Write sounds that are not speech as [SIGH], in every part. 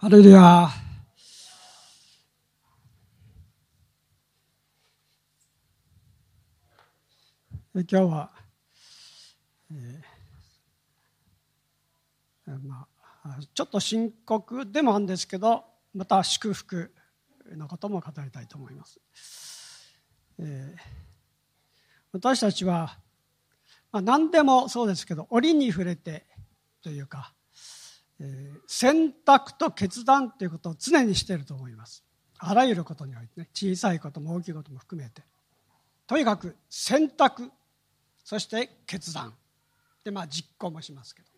ハレルヤ。今日は、えーまあ、ちょっと深刻でもあるんですけどまた祝福のことも語りたいと思います。えー、私たちは、まあ、何でもそうですけど折に触れてというか、選択と決断ということを常にしていると思います。あらゆることにおいてね小さいことも大きいことも含めて。とにかく選択そして決断。でまあ実行もしますけど。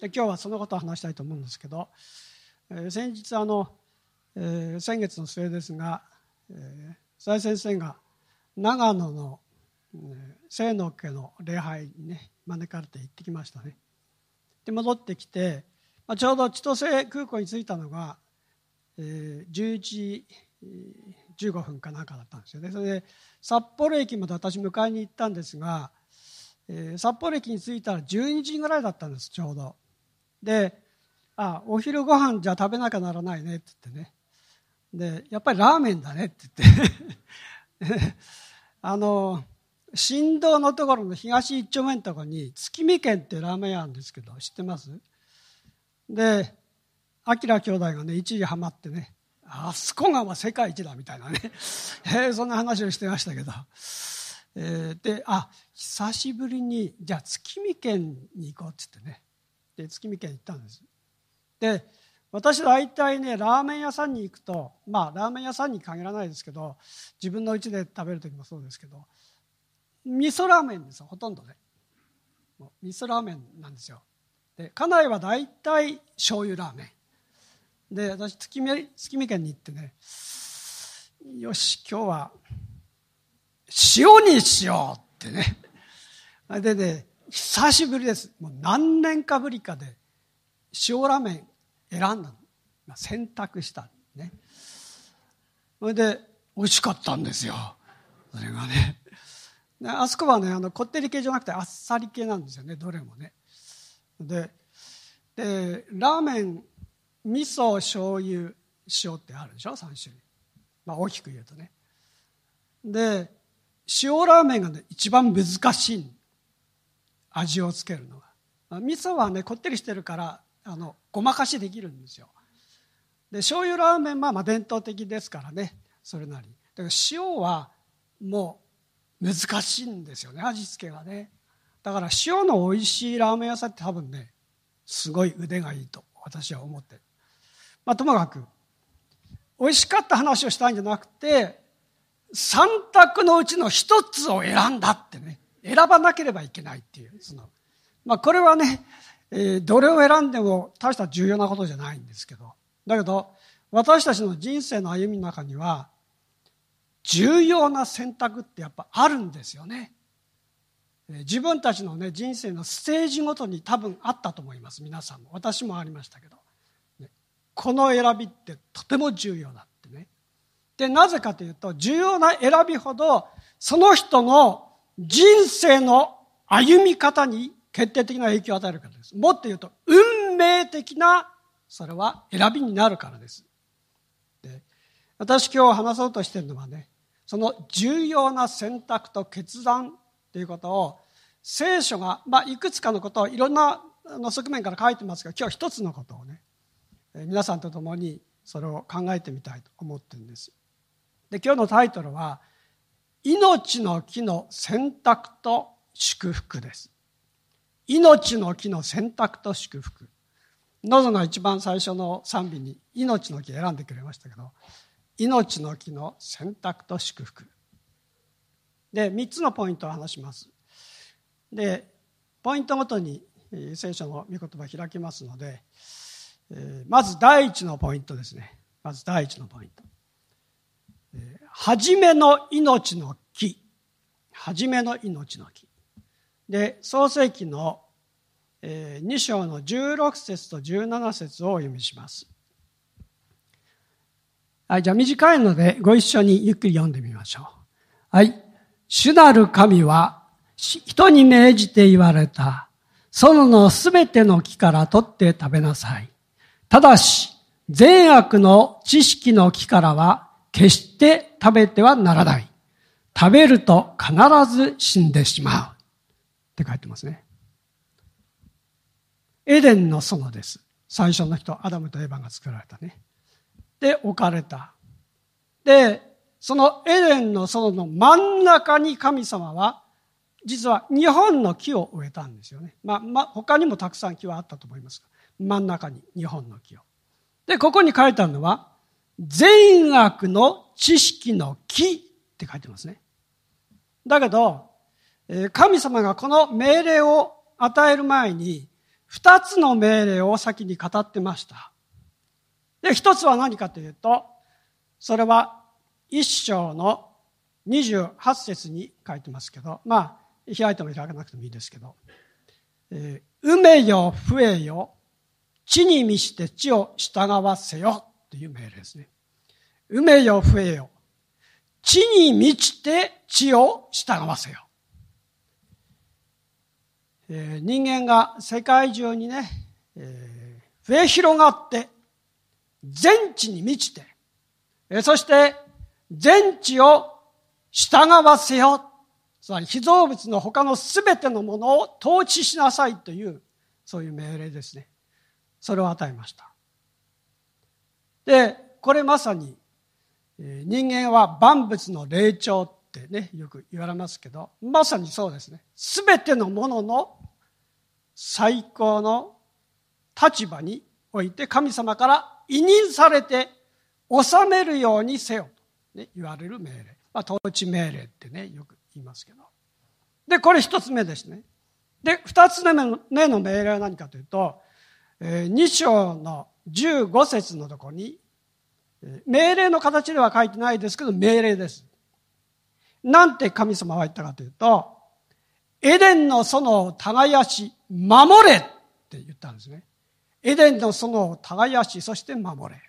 で今日はそのことを話したいと思うんですけど、えー、先日あの、えー、先月の末ですが、えー、先生が長野の、えー、清野家の礼拝にね招かれて行ってきましたね。で戻ってきてまあ、ちょうど千歳空港に着いたのが、えー、11時15分かなんかだったんですよね。それで札幌駅まで私迎えに行ったんですが、えー、札幌駅に着いたら12時ぐらいだったんですちょうど。であお昼ご飯じゃ食べなきゃならないねって言ってね。でやっぱりラーメンだねって言って。[LAUGHS] あの新道のところの東一丁目のところに月見県っていうラーメン屋あるんですけど知ってます？で明兄弟がね一時ハマってねあそこが世界一だみたいなね、[LAUGHS] えー、そんな話をしてましたけど、えー、であ久しぶりにじゃあ月見県に行こうっつってね。で月見県行ったんです。で私大体ねラーメン屋さんに行くとまあラーメン屋さんに限らないですけど自分の家で食べる時もそうですけど味噌ラーメンですよほとんどね。味噌ラーメンなんですよ。家内は大体醤油ラーメン。で私月見月見県に行ってねよし今日は塩にしようってね。でね久しぶりです。もう何年かぶりかで塩ラーメン選んだの。選択したね。それで美味しかったんですよ。それがね。あそこはねあのこってり系じゃなくてあっさり系なんですよねどれもね。ででラーメン味噌醤油塩ってあるでしょ？3種類、まあ、大きく言うとね。で塩ラーメンが、ね、一番難しい味をつけるのが。味噌はねこってりしてるからあのごまかしできるんですよ。で醤油ラーメンはまあ伝統的ですからね。それなり。だから塩はもう難しいんですよね味付けがね。だから塩の美味しいラーメン屋さんって多分ねすごい腕がいいと私は思ってる。まあ、ともかく美味しかった話をしたいんじゃなくて3択のうちの1つを選んだってね。選ばなければいけないっていうその、まあ、これはね、えー、どれを選んでも大した重要なことじゃないんですけど。だけど私たちの人生の歩みの中には重要な選択ってやっぱあるんですよね。自分たちの、ね、人生のステージごとに多分あったと思います。皆さんも。私もありましたけど、ね、この選びってとても重要だってね。でなぜかというと重要な選びほどその人の人生の歩み方に決定的な影響を与えるからです。もっと言うと運命的なそれは選びになるからです。で私今日話そうとしてるのはねその重要な選択と決断ということを聖書が、まあ、いくつかのことをいろんなの側面から書いてますが今日一つのことをね皆さんと共にそれを考えてみたいと思ってるんです。で今日のタイトルは「命の木の選択と祝福」です。命の木の選択と祝福。ノゾが一番最初の賛美に命の木選んでくれましたけど命の木の選択と祝福。で3つのポイントを話します。でポイントごとに聖書の御言葉開きますのでえまず第一のポイントですね。まず第一のポイント。初めの命の木。初めの命の木。で創世記の2章の16節と17節をお読みします。はいじゃあ短いのでご一緒にゆっくり読んでみましょう。はい。主なる神は人に命じて言われた。園のすべての木から取って食べなさい。ただし、善悪の知識の木からは決して食べてはならない。食べると必ず死んでしまう。って書いてますね。エデンの園です。最初の人、アダムとエヴァが作られたね。で、置かれた。で、そのエデンの園の真ん中に神様は、実は日本の木を植えたんですよね。まあ、まあ、他にもたくさん木はあったと思いますが、真ん中に日本の木を。で、ここに書いてあるのは、善悪の知識の木って書いてますね。だけど、神様がこの命令を与える前に、二つの命令を先に語ってました。で、一つは何かというと、それは一章の28節に書いてますけど、まあ、開いても開かなくてもいいですけど、えー、埋めよ、増えよ、地に満ちて地を従わせよという命令ですね。埋めよ、増えよ、地に満ちて地を従わせよ。えー、人間が世界中にね、えー、増え広がって、全地に満ちて、えー、そして全地を従わせよ。つまり被造物の他のすべてのものを統治しなさいという、そういう命令ですね。それを与えました。で、これまさに人間は万物の霊長ってね、よく言われますけど、まさにそうですね。すべてのものの最高の立場において神様から委任されて治めるようにせよと、ね、言われる命令。まあ、統治命令ってね、よく言いますけど。で、これ一つ目ですね。で、二つ目の命令は何かというと、えー、2章の15節のところに命令の形では書いてないですけど、命令です。なんて神様は言ったかというと、エデンの園を耕し、守れって言ったんですね。エデンの園を耕し、そして守れ。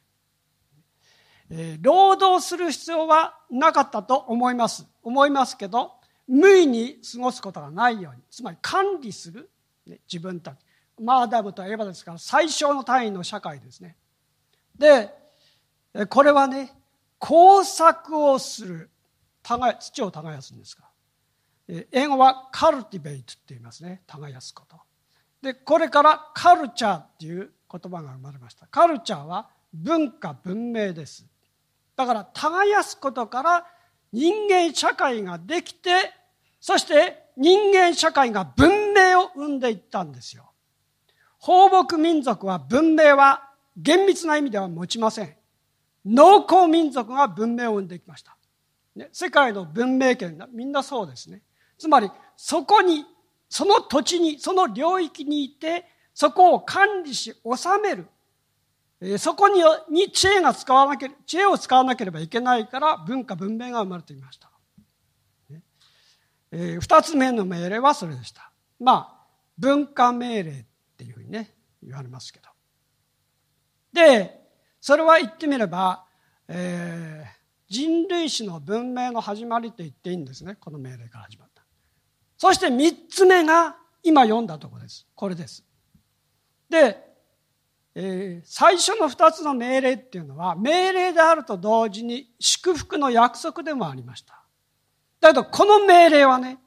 え、労働する必要はなかったと思います。思いますけど、無意に過ごすことがないように、つまり管理する、ね、自分たち。マーダムとエヴァですから最小の単位の社会ですね。で、これはね、工作をする。土を耕すんですが。英語はカルティベイトって言いますね。耕すこと。で、これからカルチャーっていう言葉が生まれました。カルチャーは文化、文明です。だから耕すことから人間社会ができて、そして人間社会が文明を生んでいったんですよ。放牧民族は文明は厳密な意味では持ちません。農耕民族が文明を生んできました。ね、世界の文明圏みんなそうですね。つまり、そこに、その土地に、その領域にいて、そこを管理し、治める。そこにに知恵が使わなけれ知恵を使わなければいけないから文化文明が生まれていました。ねえー、二つ目の命令はそれでした。まあ、文化命令っていうふうにね、言われますけど。で、それは言ってみれば、えー、人類史の文明の始まりと言っていいんですね。この命令から始まった。そして三つ目が今読んだところです。これです。で、えー、最初の二つの命令っていうのは命令であると同時に祝福の約束でもありました。だけどこの命令はね、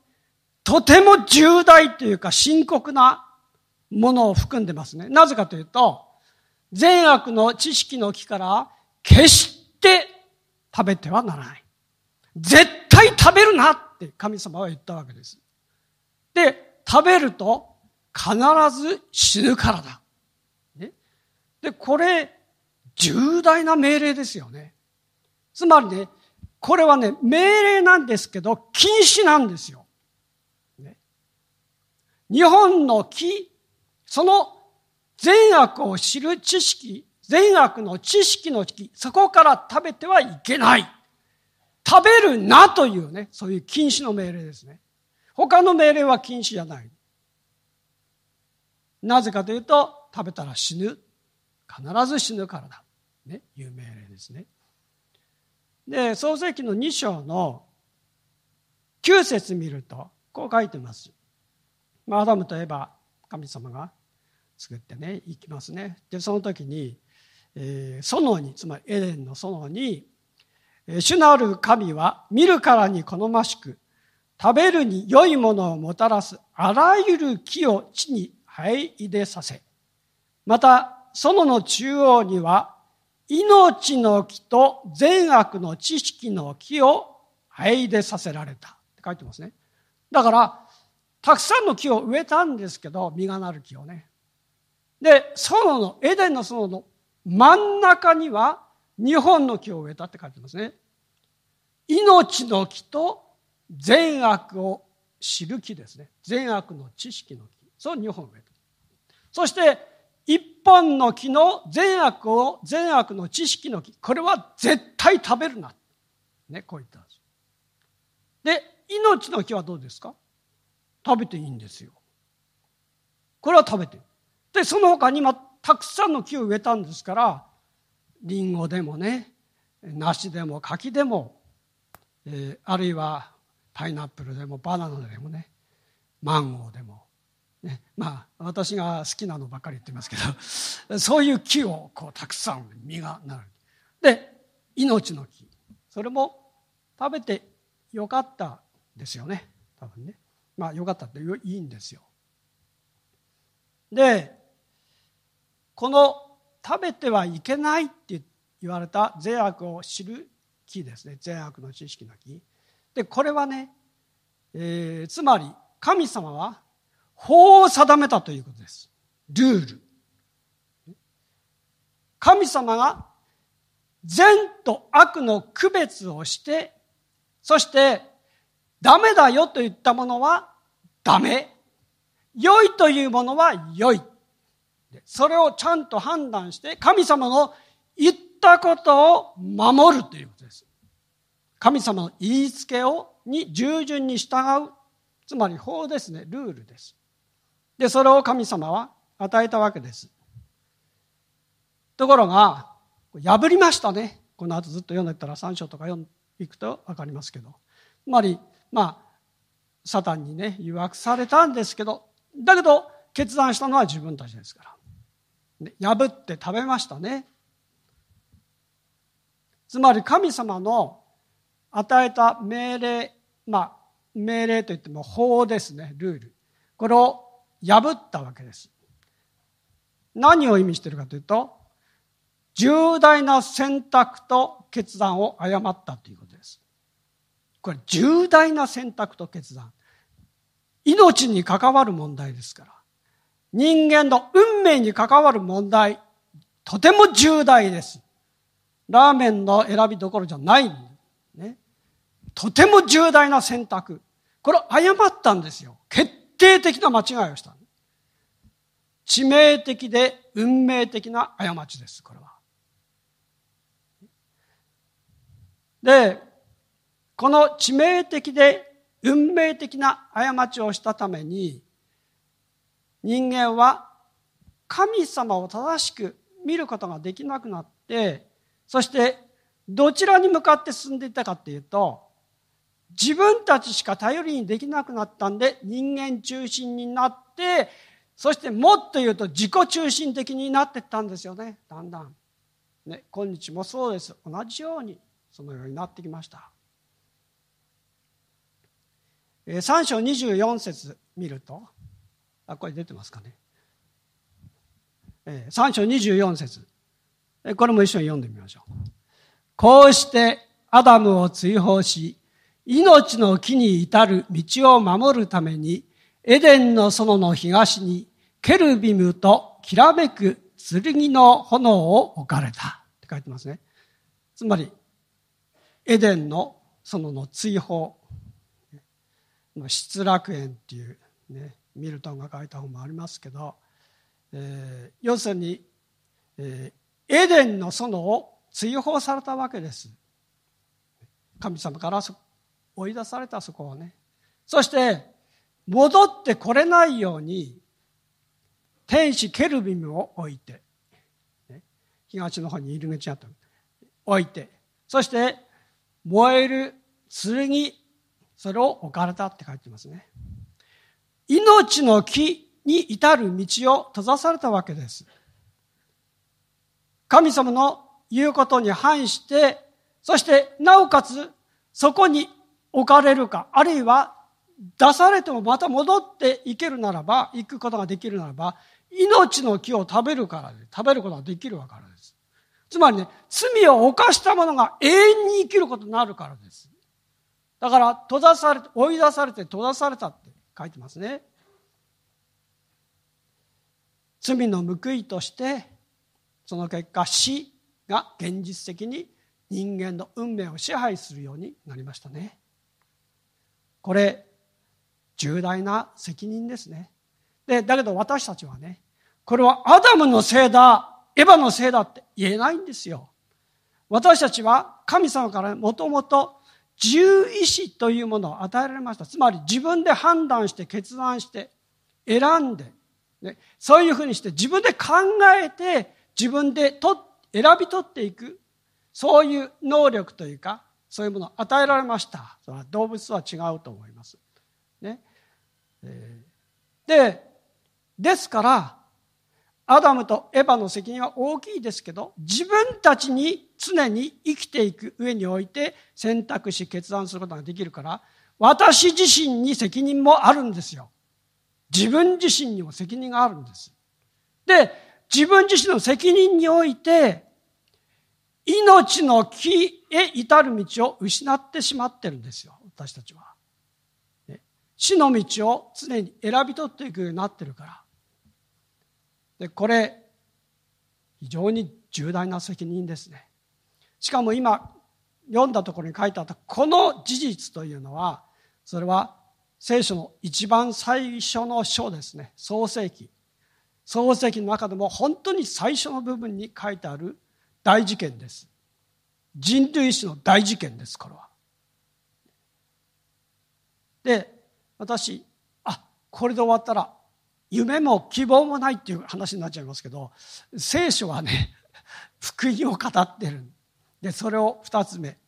とても重大というか深刻なものを含んでますね。なぜかというと、善悪の知識の木から決して食べてはならない。絶対食べるなって神様は言ったわけです。で、食べると必ず死ぬからだ。で、これ、重大な命令ですよね。つまりね、これはね、命令なんですけど、禁止なんですよ。ね、日本の木、その善悪を知る知識、善悪の知識の木、そこから食べてはいけない。食べるなというね、そういう禁止の命令ですね。他の命令は禁止じゃない。なぜかというと、食べたら死ぬ。必ず死ぬからだ。ね、いう命令ですね。で、創世記の2章の9節見ると、こう書いてます。まあアダムといえば神様が作ってね、行きますね。で、その時に、えー、園に、つまりエデンの園に、主なる神は見るからに好ましく、食べるに良いものをもたらすあらゆる木を地に生え入れさせ、また、園の中央には、命の木と善悪の知識の木を生え入れさせられた。って書いてますね。だから、たくさんの木を植えたんですけど、実がなる木をね。で、園の、エデンの園の真ん中には、日本の木を植えたって書いてますね。命の木と善悪を知る木ですね。善悪の知識の木。そう2本植えた。そして、一本の木の善悪を、善悪の知識の木。これは絶対食べるな。ね、こう言ったんです。で、命の木はどうですか？食べていいんですよ。これは食べてで、その他にもたくさんの木を植えたんですから、リンゴでもね、梨でも柿でも、えー、あるいはパイナップルでもバナナでもねマンゴーでも、ね、[LAUGHS] まあ私が好きなのばっかり言ってますけど [LAUGHS] そういう木をこうたくさん実がなる。で命の木。それも食べてよかったですよね。多分ね。まあよかったっていいんですよ。でこの食べてはいけないって言われた善悪を知る木ですね。善悪の知識の木。でこれはね、えー、つまり神様は法を定めたということですルール神様が善と悪の区別をしてそしてダメだよと言ったものはダメ良いというものは良いそれをちゃんと判断して神様の言ったことを守るということです。神様の言いつけをに従順に従う。つまり法ですね。ルールです。で、それを神様は与えたわけです。ところが、破りましたね。この後ずっと読んでたら3章とか読んでいくと分かりますけど。つまり、まあ、サタンにね、誘惑されたんですけど、だけど、決断したのは自分たちですから。破って食べましたね。つまり神様の与えた命令、まあ、命令といっても法ですね、ルール。これを破ったわけです。何を意味しているかというと、重大な選択と決断を誤ったということです。これ重大な選択と決断。命に関わる問題ですから。人間の運命に関わる問題、とても重大です。ラーメンの選びどころじゃない。ね。とても重大な選択。これ誤ったんですよ。決定的な間違いをした。致命的で運命的な過ちです、これは。で、この致命的で運命的な過ちをしたために、人間は神様を正しく見ることができなくなって、そしてどちらに向かって進んでいったかっていうと、自分たちしか頼りにできなくなったんで人間中心になって、そしてもっと言うと自己中心的になってったんですよね、だんだん。ね、今日もそうです。同じようにそのようになってきました。3章24節見ると、あ、これ出てますかね。3章24節これも一緒に読んでみましょう。こうしてアダムを追放し、命の木に至る道を守るために、エデンの園の東にケルビムときらめく剣の炎を置かれた。って書いてますね。つまり、エデンの園の追放、失楽園っていうね、ミルトンが書いた本もありますけど、えー、要するに、えー、エデンの園を追放されたわけです神様から追い出されたそこをね。そして戻ってこれないように天使ケルビムを置いて、ね、東の方に入り口あった置いて。そして燃える剣それを置かれたって書いてますね。命の木に至る道を閉ざされたわけです。神様の言うことに反して、そしてなおかつそこに置かれるか、あるいは出されてもまた戻っていけるならば、行くことができるならば、命の木を食べるからで、食べることができるからです。つまりね、罪を犯した者が永遠に生きることになるからです。だから、閉ざされて、追い出されて閉ざされたって書いてますね。罪の報いとして、その結果、死が現実的に人間の運命を支配するようになりましたね。これ、重大な責任ですね。で、だけど私たちはね、これはアダムのせいだ、エヴァのせいだって言えないんですよ。私たちは神様からもともと自由意志というものを与えられました。つまり自分で判断して決断して選んで、ね、そういうふうにして自分で考えて自分でと選び取っていくそういう能力というかそういうものを与えられました。それは動物とは違うと思います。ねえー、でですからアダムとエヴァの責任は大きいですけど自分たちに常に生きていく上において選択し決断することができるから私自身に責任もあるんですよ。自分自身にも責任があるんです。で、自分自身の責任において命の木へ至る道を失ってしまってるんですよ。私たちは。死の道を常に選び取っていくようになってるから。で、これ、非常に重大な責任ですね。しかも今、読んだところに書いてあったこの事実というのは、それは聖書の一番最初の書ですね。創世記。創世記の中でも本当に最初の部分に書いてある大事件です。人類史の大事件です、これは。で、私、あ、これで終わったら夢も希望もないっていう話になっちゃいますけど聖書はね [LAUGHS] 福音を語ってるでそれを2つ目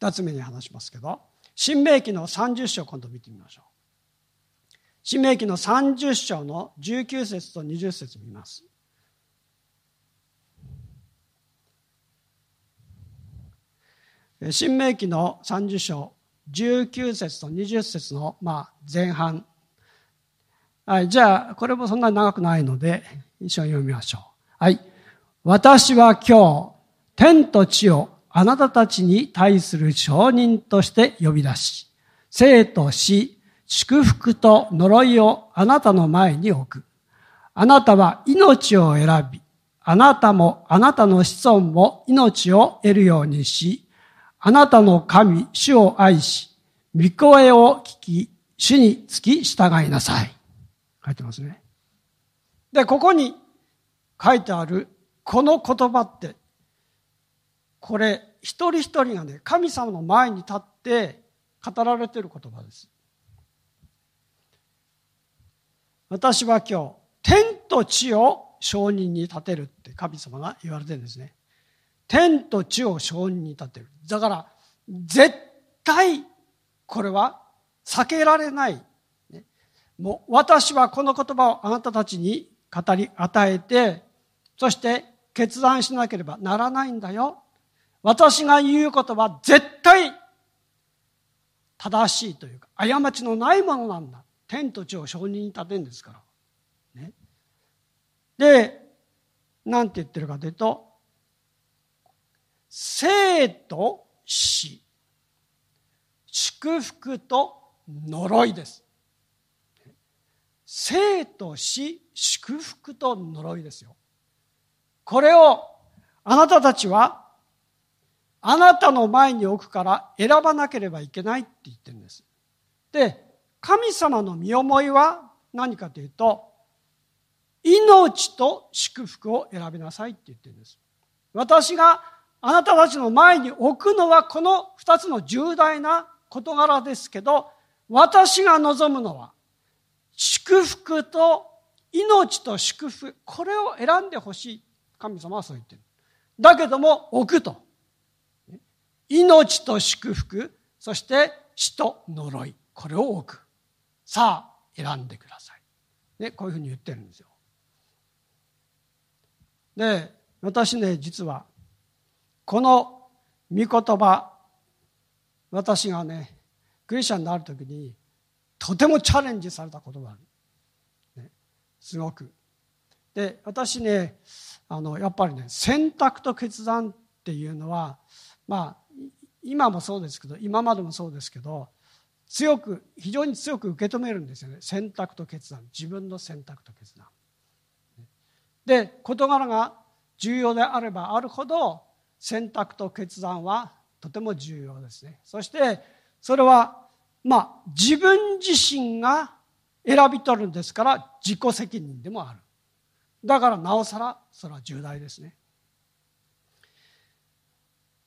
2つ目に話しますけど新明記の30章今度見てみましょう新明記の30章の19節と20節見ます新明記の30章19節と20節のまあ前半はい、じゃあ、これもそんなに長くないので、一緒に読みましょう。はい。私は今日、天と地をあなたたちに対する証人として呼び出し、生と死、祝福と呪いをあなたの前に置く。あなたは命を選び、あなたもあなたの子孫も命を得るようにし、あなたの神、主を愛し、御声を聞き、主につき従いなさい。書いてますね。で、ここに書いてあるこの言葉って、これ、一人一人がね、神様の前に立って語られている言葉です。私は今日、天と地を証人に立てるって神様が言われてるんですね。天と地を証人に立てる。だから、絶対、これは避けられないもう私はこの言葉をあなたたちに語り与えて、そして決断しなければならないんだよ。私が言うことは絶対正しいというか、過ちのないものなんだ。天と地を承認に立てるんですから。ね、で、なんて言ってるかというと、生と死、祝福と呪いです。生と死、祝福と呪いですよ。これをあなたたちはあなたの前に置くから選ばなければいけないって言ってるんです。で、神様の身思いは何かというと、命と祝福を選びなさいって言ってるんです。私があなたたちの前に置くのはこの二つの重大な事柄ですけど、私が望むのは祝福と命と祝福、これを選んでほしい。神様はそう言ってる。だけども置くと。命と祝福、そして死と呪い。これを置く。さあ、選んでください。ね、こういうふうに言ってるんですよ。で、私ね、実は、この御言葉、私がね、クリスチャンになるときに、とてもチャレンジされた言葉、ね、すごく。で、私ね、あの、やっぱりね、選択と決断っていうのは、まあ、今もそうですけど、今までもそうですけど、強く、非常に強く受け止めるんですよね。選択と決断。自分の選択と決断。で、事柄が重要であればあるほど、選択と決断はとても重要ですね。そして、それは、まあ、自分自身が選び取るんですから、自己責任でもある。だから、なおさら、それは重大ですね。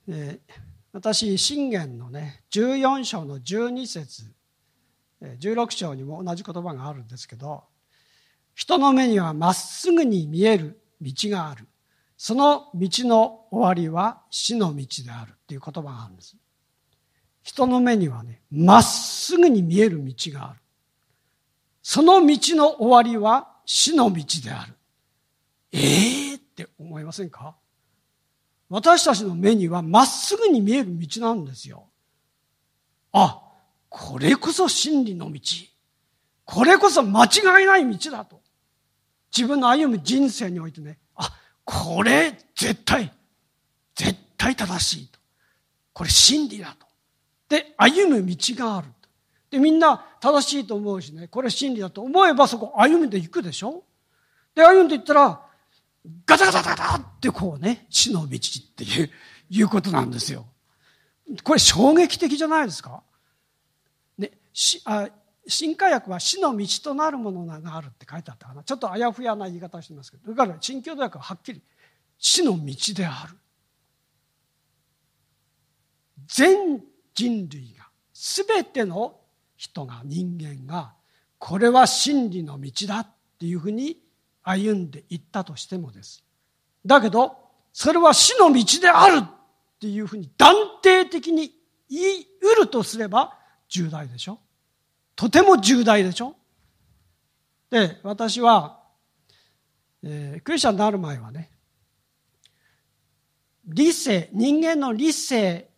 えー私信玄のね14章の12節16章にも同じ言葉があるんですけど人の目にはまっすぐに見える道があるその道の終わりは死の道であるっていう言葉があるんです人の目にはねまっすぐに見える道があるその道の終わりは死の道であるええー、って思いませんか？私たちの目にはまっすぐに見える道なんですよ。あ、これこそ真理の道。これこそ間違いない道だと。自分の歩む人生においてね、これ絶対、絶対正しいと。これ真理だと。で、歩む道があると。で、みんな正しいと思うしね、これ真理だと思えばそこ歩んでいくでしょで、歩んでいったら、ガタガタガタってこうね、死の道っていう、いうことなんですよ。これ衝撃的じゃないですかね、しあ新科学は死の道となるものがあるって書いてあったかな。ちょっとあやふやな言い方をしてますけど、だから新教土訳ははっきり死の道である。全人類が、すべての人が、人間が、これは真理の道だっていうふうに歩んでいったとしてもです。だけど、それは死の道であるっていうふうに断定的に言い得るとすれば重大でしょとても重大でしょ？で、私は、えー、クリスチャンになる前はね、理性、人間の理性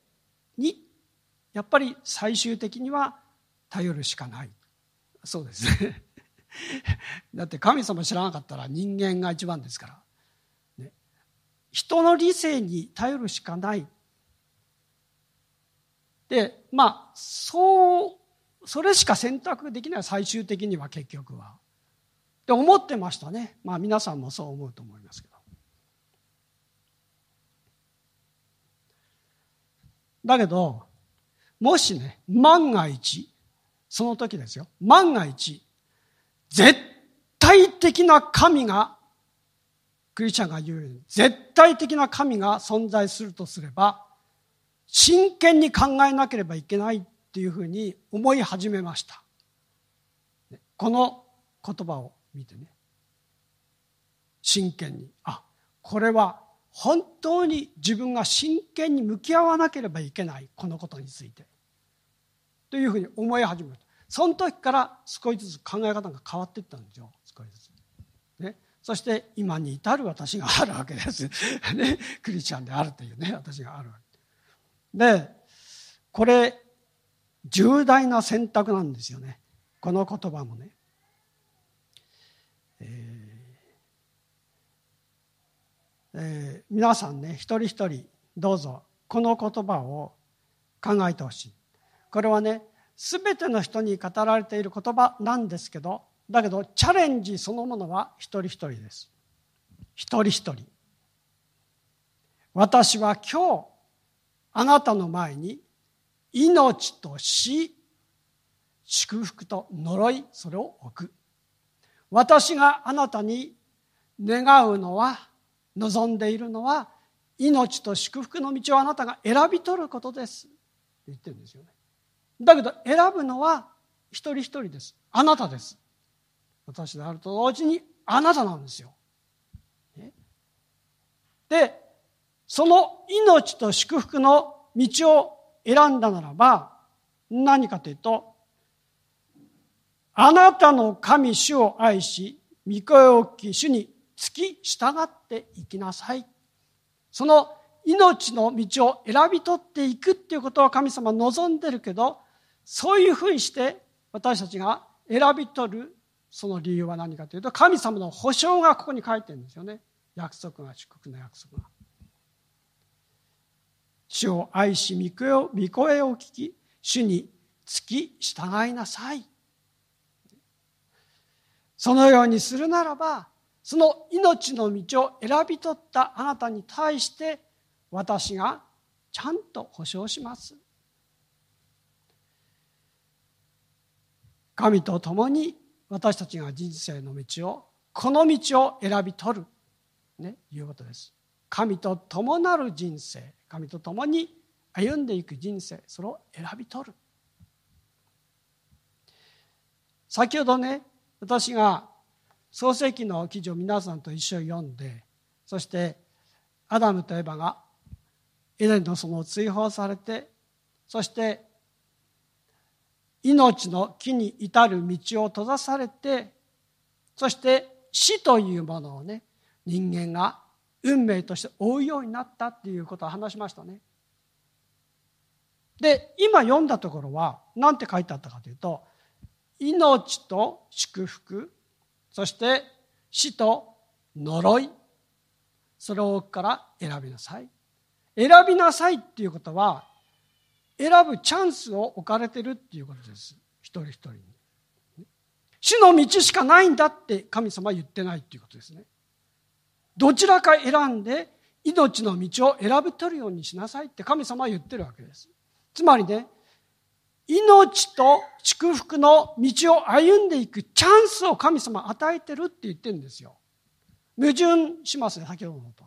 に、やっぱり最終的には頼るしかない。そうです。[LAUGHS] だって神様知らなかったら人間が一番ですから。ね、人の理性に頼るしかない。で、まあ、そう、それしか選択できない最終的には結局は。って思ってましたね。まあ皆さんもそう思うと思いますけど。だけど、もしね、万が一、その時ですよ。万が一、絶対的な神が、クリスチャンが言うように、絶対的な神が存在するとすれば、真剣に考えなければいけないっていうふうに思い始めました。この言葉を見てね。真剣に。あ、これは本当に自分が真剣に向き合わなければいけない、このことについて。というふうに思い始めた。その時から少しずつ考え方が変わっていったんですよ少しずつ。ね、そして今に至る私があるわけです。[LAUGHS] ね、クリスチャンであるというね私があるわけでこれ重大な選択なんですよねこの言葉もね。えーえー、皆さんね一人一人どうぞこの言葉を考えてほしい。これはね全ての人に語られている言葉なんですけどだけどチャレンジそのものは一人一人です一人一人私は今日あなたの前に命と死祝福と呪いそれを置く私があなたに願うのは望んでいるのは命と祝福の道をあなたが選び取ることです言ってるんですよねだけど選ぶのは一人一人です。あなたです。私であると同時にあなたなんですよ。で、その命と祝福の道を選んだならば、何かというと、あなたの神主を愛し、御声を聞き主に付き従っていきなさい。その命の道を選び取っていくっていうことは神様望んでるけどそういうふうにして私たちが選び取るその理由は何かというと神様の保証がここに書いてるんですよね約束が祝福の約束が主を愛し御声を御声を聞き主につき従いなさい。そのようにするならばその命の道を選び取ったあなたに対して私がちゃんと保証します。神と共に私たちが人生の道をこの道を選び取る、ね、いうことです。神と共なる人生。神と共に歩んでいく人生。それを選び取る。先ほどね私が創世記の記事を皆さんと一緒に読んでそしてアダムとエバがエデンの園を追放されてそして命の木に至る道を閉ざされてそして死というものをね人間が運命として追うようになったっていうことを話しましたね。で今読んだところは何て書いてあったかというと命と祝福そして死と呪いそれを奥から選びなさい。選びなさいっていうことは選ぶチャンスを置かれてるっていうことです。一人一人に。主の道しかないんだって神様は言ってないっていうことですね。どちらか選んで命の道を選び取るようにしなさいって神様は言ってるわけです。つまりね命と祝福の道を歩んでいくチャンスを神様与えてるって言ってるんですよ。矛盾しますね先ほどのと。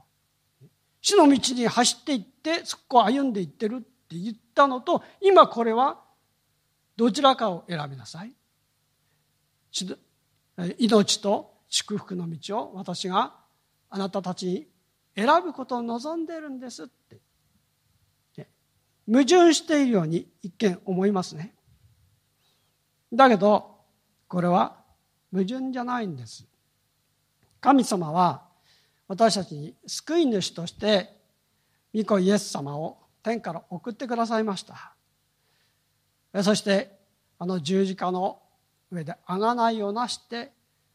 主の道に走っていってそこを歩んでいってるって言ったのと今これはどちらかを選びなさい。命と祝福の道を私があなたたち選ぶことを望んでいるんですって。ね。矛盾しているように一見思いますね。だけどこれは矛盾じゃないんです。神様は私たちに救い主として御子イエス様を天から送ってくださいました。そしてあの十字架の上で贖いをなして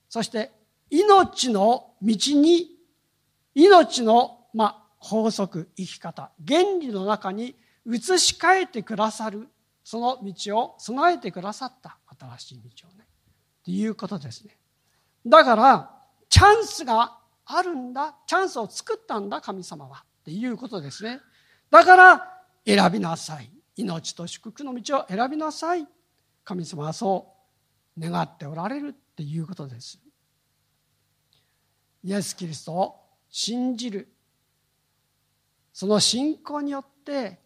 そして命の道に命の、まあ、法則生き方原理の中に移し替えてくださるその道を備えてくださった新しい道をね。ということですね。だからチャンスがあるんだチャンスを作ったんだ神様は。っていうことですね。だから選びなさい。命と祝福の道を選びなさい。神様はそう願っておられる。っていうことです。イエス・キリストを信じる。その信仰によって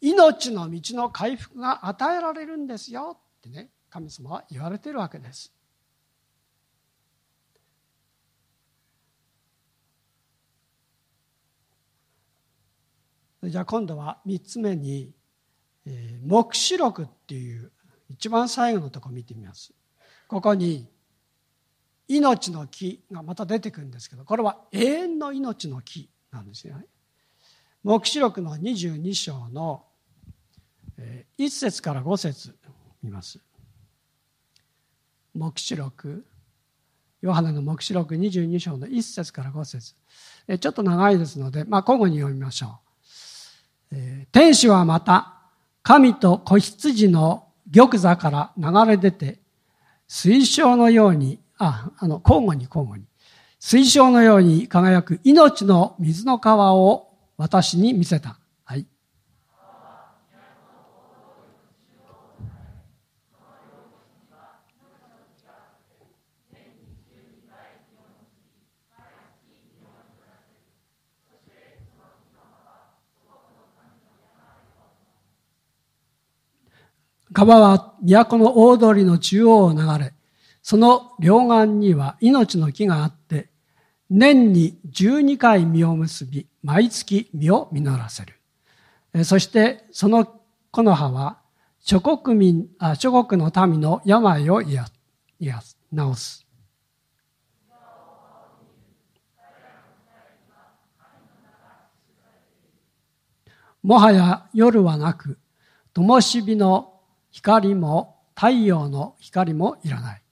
命の道の回復が与えられるんですよ。ってね神様は言われてるわけです。じゃあ今度は3つ目に「、黙示録」っていう一番最後のとこ見てみます。ここに命の木がまた出てくるんですけどこれは永遠の命の木なんですよね。黙示録の22章の1節から5節見ます。黙示録。ヨハネの黙示録22章の1節から5節。ちょっと長いですので、まあ、交互に読みましょう。天使はまた神と子羊の玉座から流れ出て水晶のようにああの交互に交互に水晶のように輝く命の水の川を私に見せた。川は都の大通りの中央を流れ、その両岸には命の木があって、年に12回実を結び、毎月実を実らせる。そしてその木の葉は諸国民、あ諸国の民の病を癒す、治す。もはや夜はなく、灯火の光も太陽の光もいらない。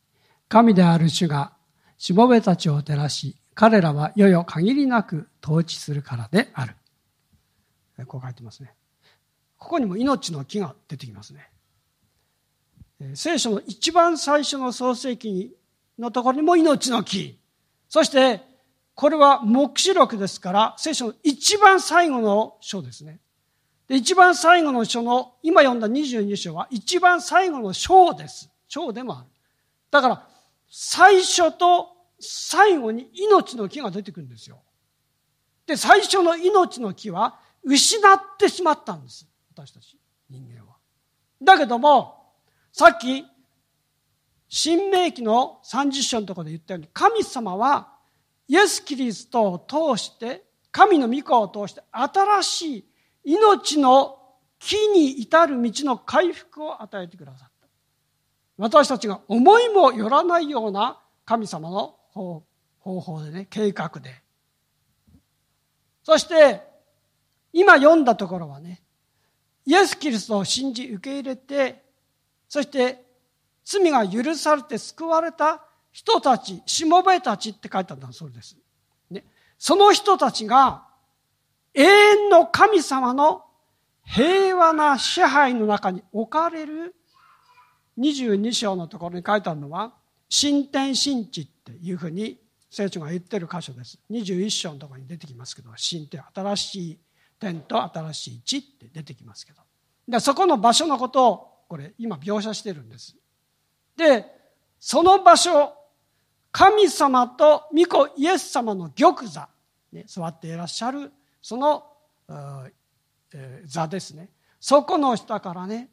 神である主がしもべたちを照らし、彼らは世々限りなく統治するからである。こう書いてますね。ここにも命の木が出てきますね。聖書の一番最初の創世記のところにも命の木。そして、これは目視録ですから、聖書の一番最後の書ですね。で、一番最後の書の、今読んだ22章は一番最後の章です。章でもある。だから、最初と最後に命の木が出てくるんですよ。で、最初の命の木は失ってしまったんです。私たち、人間は。だけども、さっき、新明記の30章のところで言ったように、神様はイエス・キリストを通して、神の御子を通して新しい命の木に至る道の回復を与えてくださった。私たちが思いもよらないような神様の方法でね、計画で。そして、今読んだところはね、イエス・キリストを信じ受け入れて、そして罪が許されて救われた人たち、しもべたちって書いてあったそうです。ね、その人たちが永遠の神様の平和な支配の中に置かれる22章のところに書いてあるのは、新天新地っていうふうに聖書が言ってる箇所です。21章のところに出てきますけど、新天、新しい天と新しい地って出てきますけど。で、そこの場所のことを、これ今描写してるんです。で、その場所、神様と御子イエス様の玉座、ね、座っていらっしゃる、その、座ですね。そこの下からね、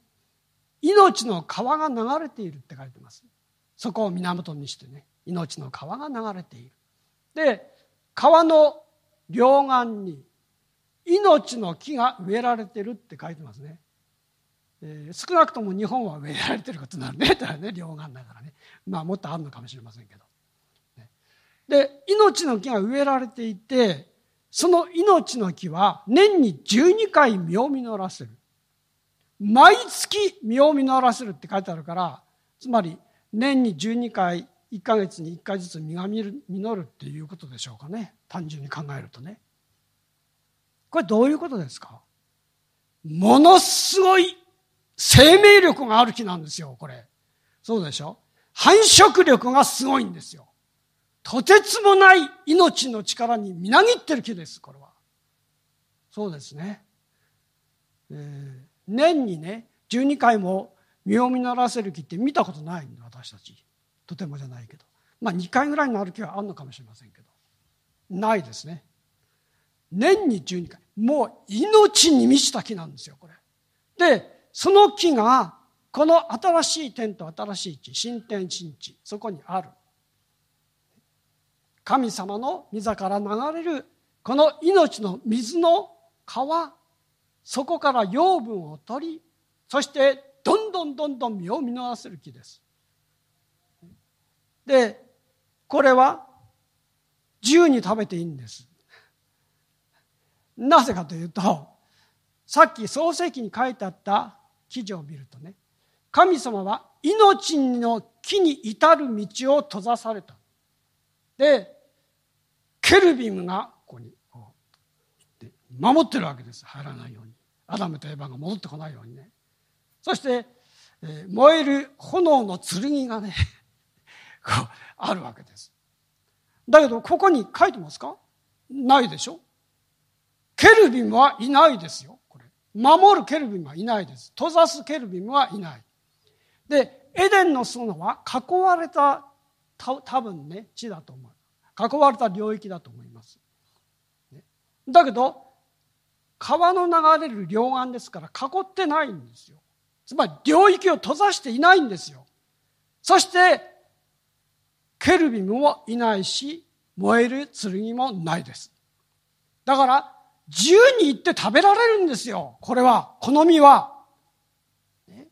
命の川が流れているって書いてます。そこを源にしてね、命の川が流れている。で、川の両岸に命の木が植えられてるって書いてますね。えー、少なくとも日本は植えられてることになるね。[LAUGHS] ね、両岸だからね。まあもっとあるのかもしれませんけど。で、命の木が植えられていて、その命の木は年に12回実を実らせる。毎月実を実らせるって書いてあるから、つまり年に12回、1ヶ月に1回ずつ実が実る実るっていうことでしょうかね。単純に考えるとね。これどういうことですか？ものすごい生命力がある木なんですよ、これ。そうでしょ？繁殖力がすごいんですよ。とてつもない命の力にみなぎってる木です、これは。そうですね。えー、年にね、12回も実を実らせる木って見たことない、私たち。とてもじゃないけど。まあ2回ぐらいになる木はあるのかもしれませんけど。ないですね。年に12回。もう命に満ちた木なんですよ、これ。で、その木が、この新しい天と新しい地、新天新地、そこにある。神様の御から流れる、この命の水の川、そこから養分を取り、そしてどんどんどんどん実を実らせる木です。で、これは自由に食べていいんです。なぜかというと、さっき創世記に書いてあった記事を見るとね、神様は命の木に至る道を閉ざされた。で、ケルビムがここにこう守ってるわけです。入らないように。アダムとエヴァが戻ってこないようにね。そして、えー、燃える炎の剣がね [LAUGHS] こうあるわけです。だけど、ここに書いてますか？ないでしょ？ケルビムはいないですよ。これ。守るケルビムはいないです。閉ざすケルビムはいない。で、エデンの園は囲われたた多分ね、地だと思う。囲われた領域だと思います。だけど、川の流れる両岸ですから囲ってないんですよ。つまり領域を閉ざしていないんですよ。そして、ケルビムもいないし、燃える剣もないです。だから、自由に行って食べられるんですよ。これは、好みは。ね、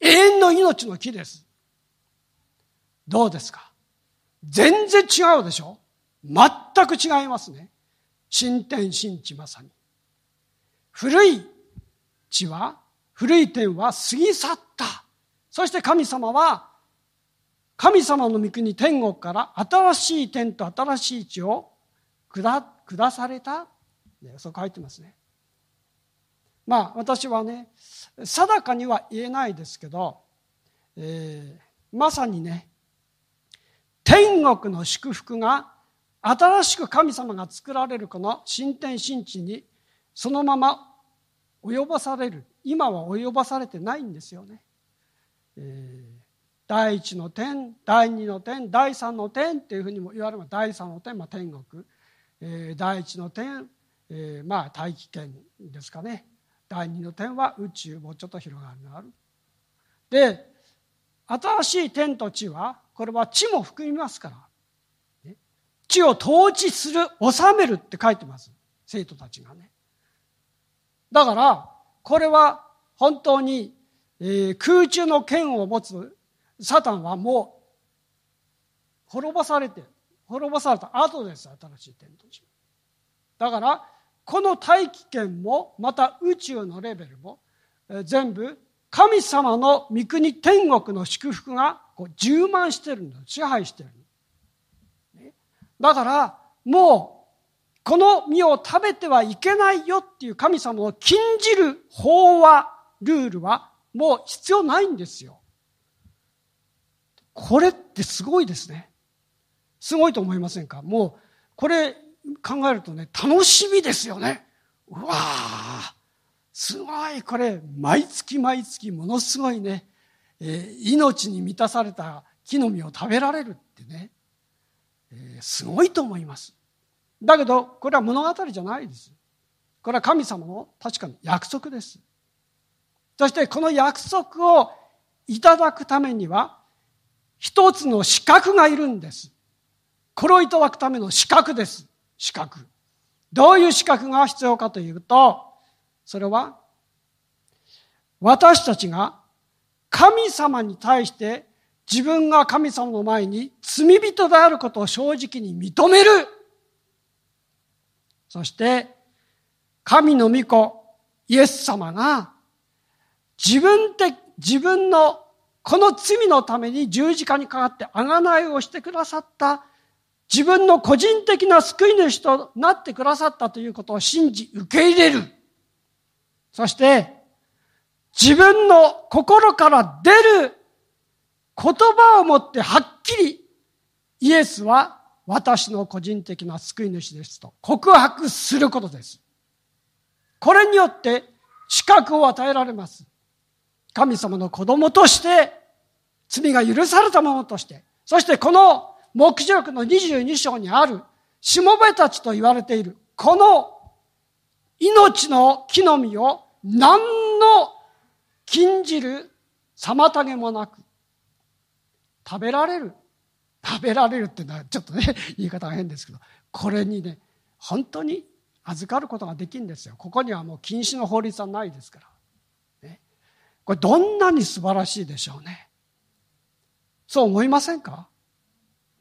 永遠の命の木です。どうですか？全然違うでしょ？全く違いますね。新天新地まさに。古い地は、古い天は過ぎ去った。そして神様は、神様の御国天国から新しい天と新しい地を下下された。そう書いてますね。まあ私はね、定かには言えないですけど、えー、まさにね、天国の祝福が新しく神様が作られるこの新天新地にそのまま及ぼされる。今は及ぼされてないんですよね。えー、第一の天第二の天第三の天っていうふうにも言われます第三の天、まあ、天国、えー、第一の天、えー、まあ大気圏ですかね。第二の天は宇宙もうちょっと広がりがある。で新しい天と地はこれは地も含みますから、地を統治する治めるって書いてます。生徒たちがね。だから、これは本当に、えー、空中の剣を持つサタンはもう滅ぼされて、滅ぼされた後です、新しい天と地。だから、この大気圏も、また宇宙のレベルも、えー、全部神様の御国天国の祝福がこう充満してるんだ。支配してる、だからもうこの実を食べてはいけないよっていう神様を禁じる法話、ルールはもう必要ないんですよ。これってすごいですね。すごいと思いませんか？もう、これ考えるとね、楽しみですよね。うわーすごい、これ、毎月毎月ものすごいね、えー、命に満たされた木の実を食べられるってね、えー、すごいと思います。だけど、これは物語じゃないです。これは神様の確かに約束です。そしてこの約束をいただくためには、一つの資格がいるんです。これをいただくための資格です。資格。どういう資格が必要かというと、それは、私たちが神様に対して自分が神様の前に罪人であることを正直に認める。そして、神の御子、イエス様が、自分で、自分のこの罪のために十字架にかかって贖いをしてくださった、自分の個人的な救い主となってくださったということを信じ受け入れる。そして、自分の心から出る言葉をもってはっきりイエスは私の個人的な救い主ですと告白することです。これによって資格を与えられます。神様の子供として、罪が許されたものとして、そしてこの目示録の22章にある、しもべたちと言われている、この命の木の実を何の禁じる妨げもなく食べられる食べられるっていうのはちょっとね [LAUGHS] 言い方が変ですけどこれにね本当に預かることができるんですよ。ここにはもう禁止の法律はないですから、ね、これどんなに素晴らしいでしょうね。そう思いませんか、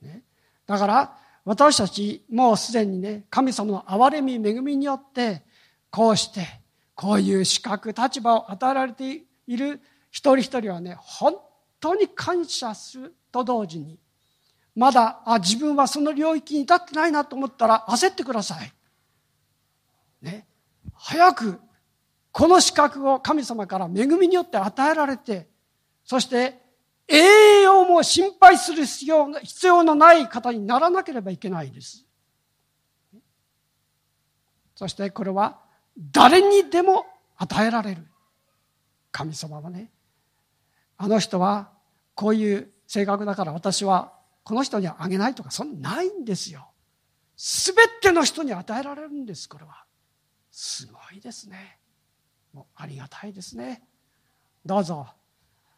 ね、だから私たちもうすでにね神様の憐れみ恵みによってこうしてこういう資格立場を与えられている一人一人はね本当に感謝すると同時にまだあ自分はその領域に至ってないなと思ったら焦ってください。ね。早くこの資格を神様から恵みによって与えられて、そして栄養も心配する必要必要のない方にならなければいけないです。そしてこれは誰にでも与えられる。神様はね、あの人はこういう性格だから私はこの人にはあげないとか、そんなないんですよ。すべての人に与えられるんです、これは。すごいですね。もうありがたいですね。どうぞ、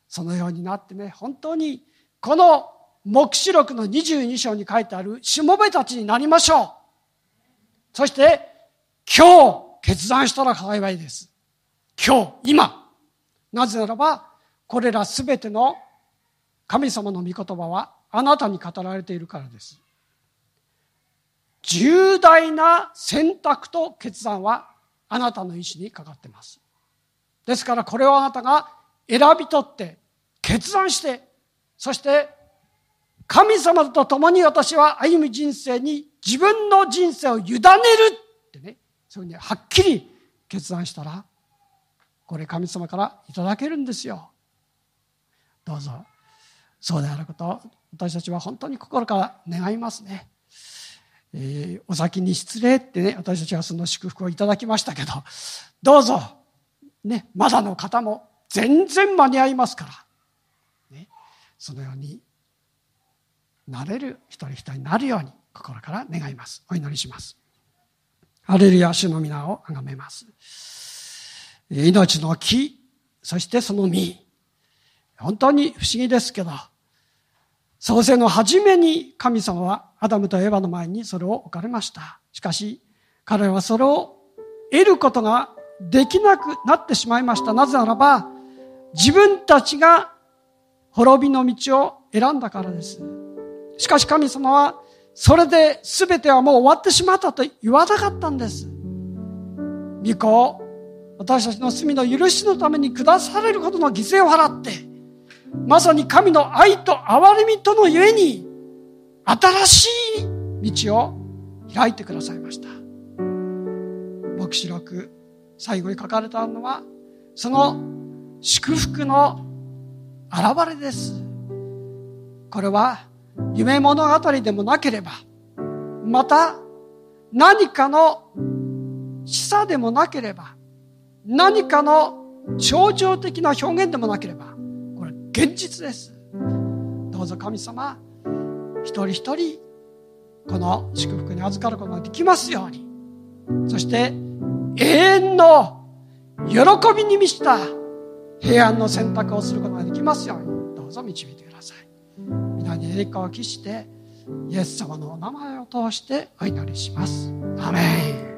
そのようになってね、本当に、この黙示録の22章に書いてあるしもべたちになりましょう。そして、今日、決断したら幸いです。今日、今。なぜならば、これらすべての神様の御言葉はあなたに語られているからです。重大な選択と決断はあなたの意思にかかってます。ですからこれをあなたが選び取って決断してそして神様と共に私は歩む人生に自分の人生を委ねるってねそういうふうにはっきり決断したらこれ神様からいただけるんですよどうぞそうであること私たちは本当に心から願いますね、えー、お先に失礼ってね私たちはその祝福をいただきましたけどどうぞねまだの方も全然間に合いますから、ね、そのようになれる一人一人になるように心から願います。お祈りします。アレルヤ主の皆を崇めます。命の木そしてその実。本当に不思議ですけど創世の初めに神様はアダムとエヴァの前にそれを置かれました。しかし彼はそれを得ることができなくなってしまいました。なぜならば自分たちが滅びの道を選んだからです。しかし神様はそれで全てはもう終わってしまったと言わなかったんです。御子私たちの罪の許しのために下されることの犠牲を払って、まさに神の愛と憐れみとのゆえに、新しい道を開いてくださいました。黙示録、最後に書かれたのは、その祝福の現れです。これは夢物語でもなければ、また何かの示唆でもなければ、何かの象徴的な表現でもなければ、現実です。どうぞ神様、一人一人、この祝福に預かることができますように、そして永遠の喜びに満ちた平安の選択をすることができますように、どうぞ導いてください。皆に栄光を期してイエス様のお名前を通してお祈りします。アメン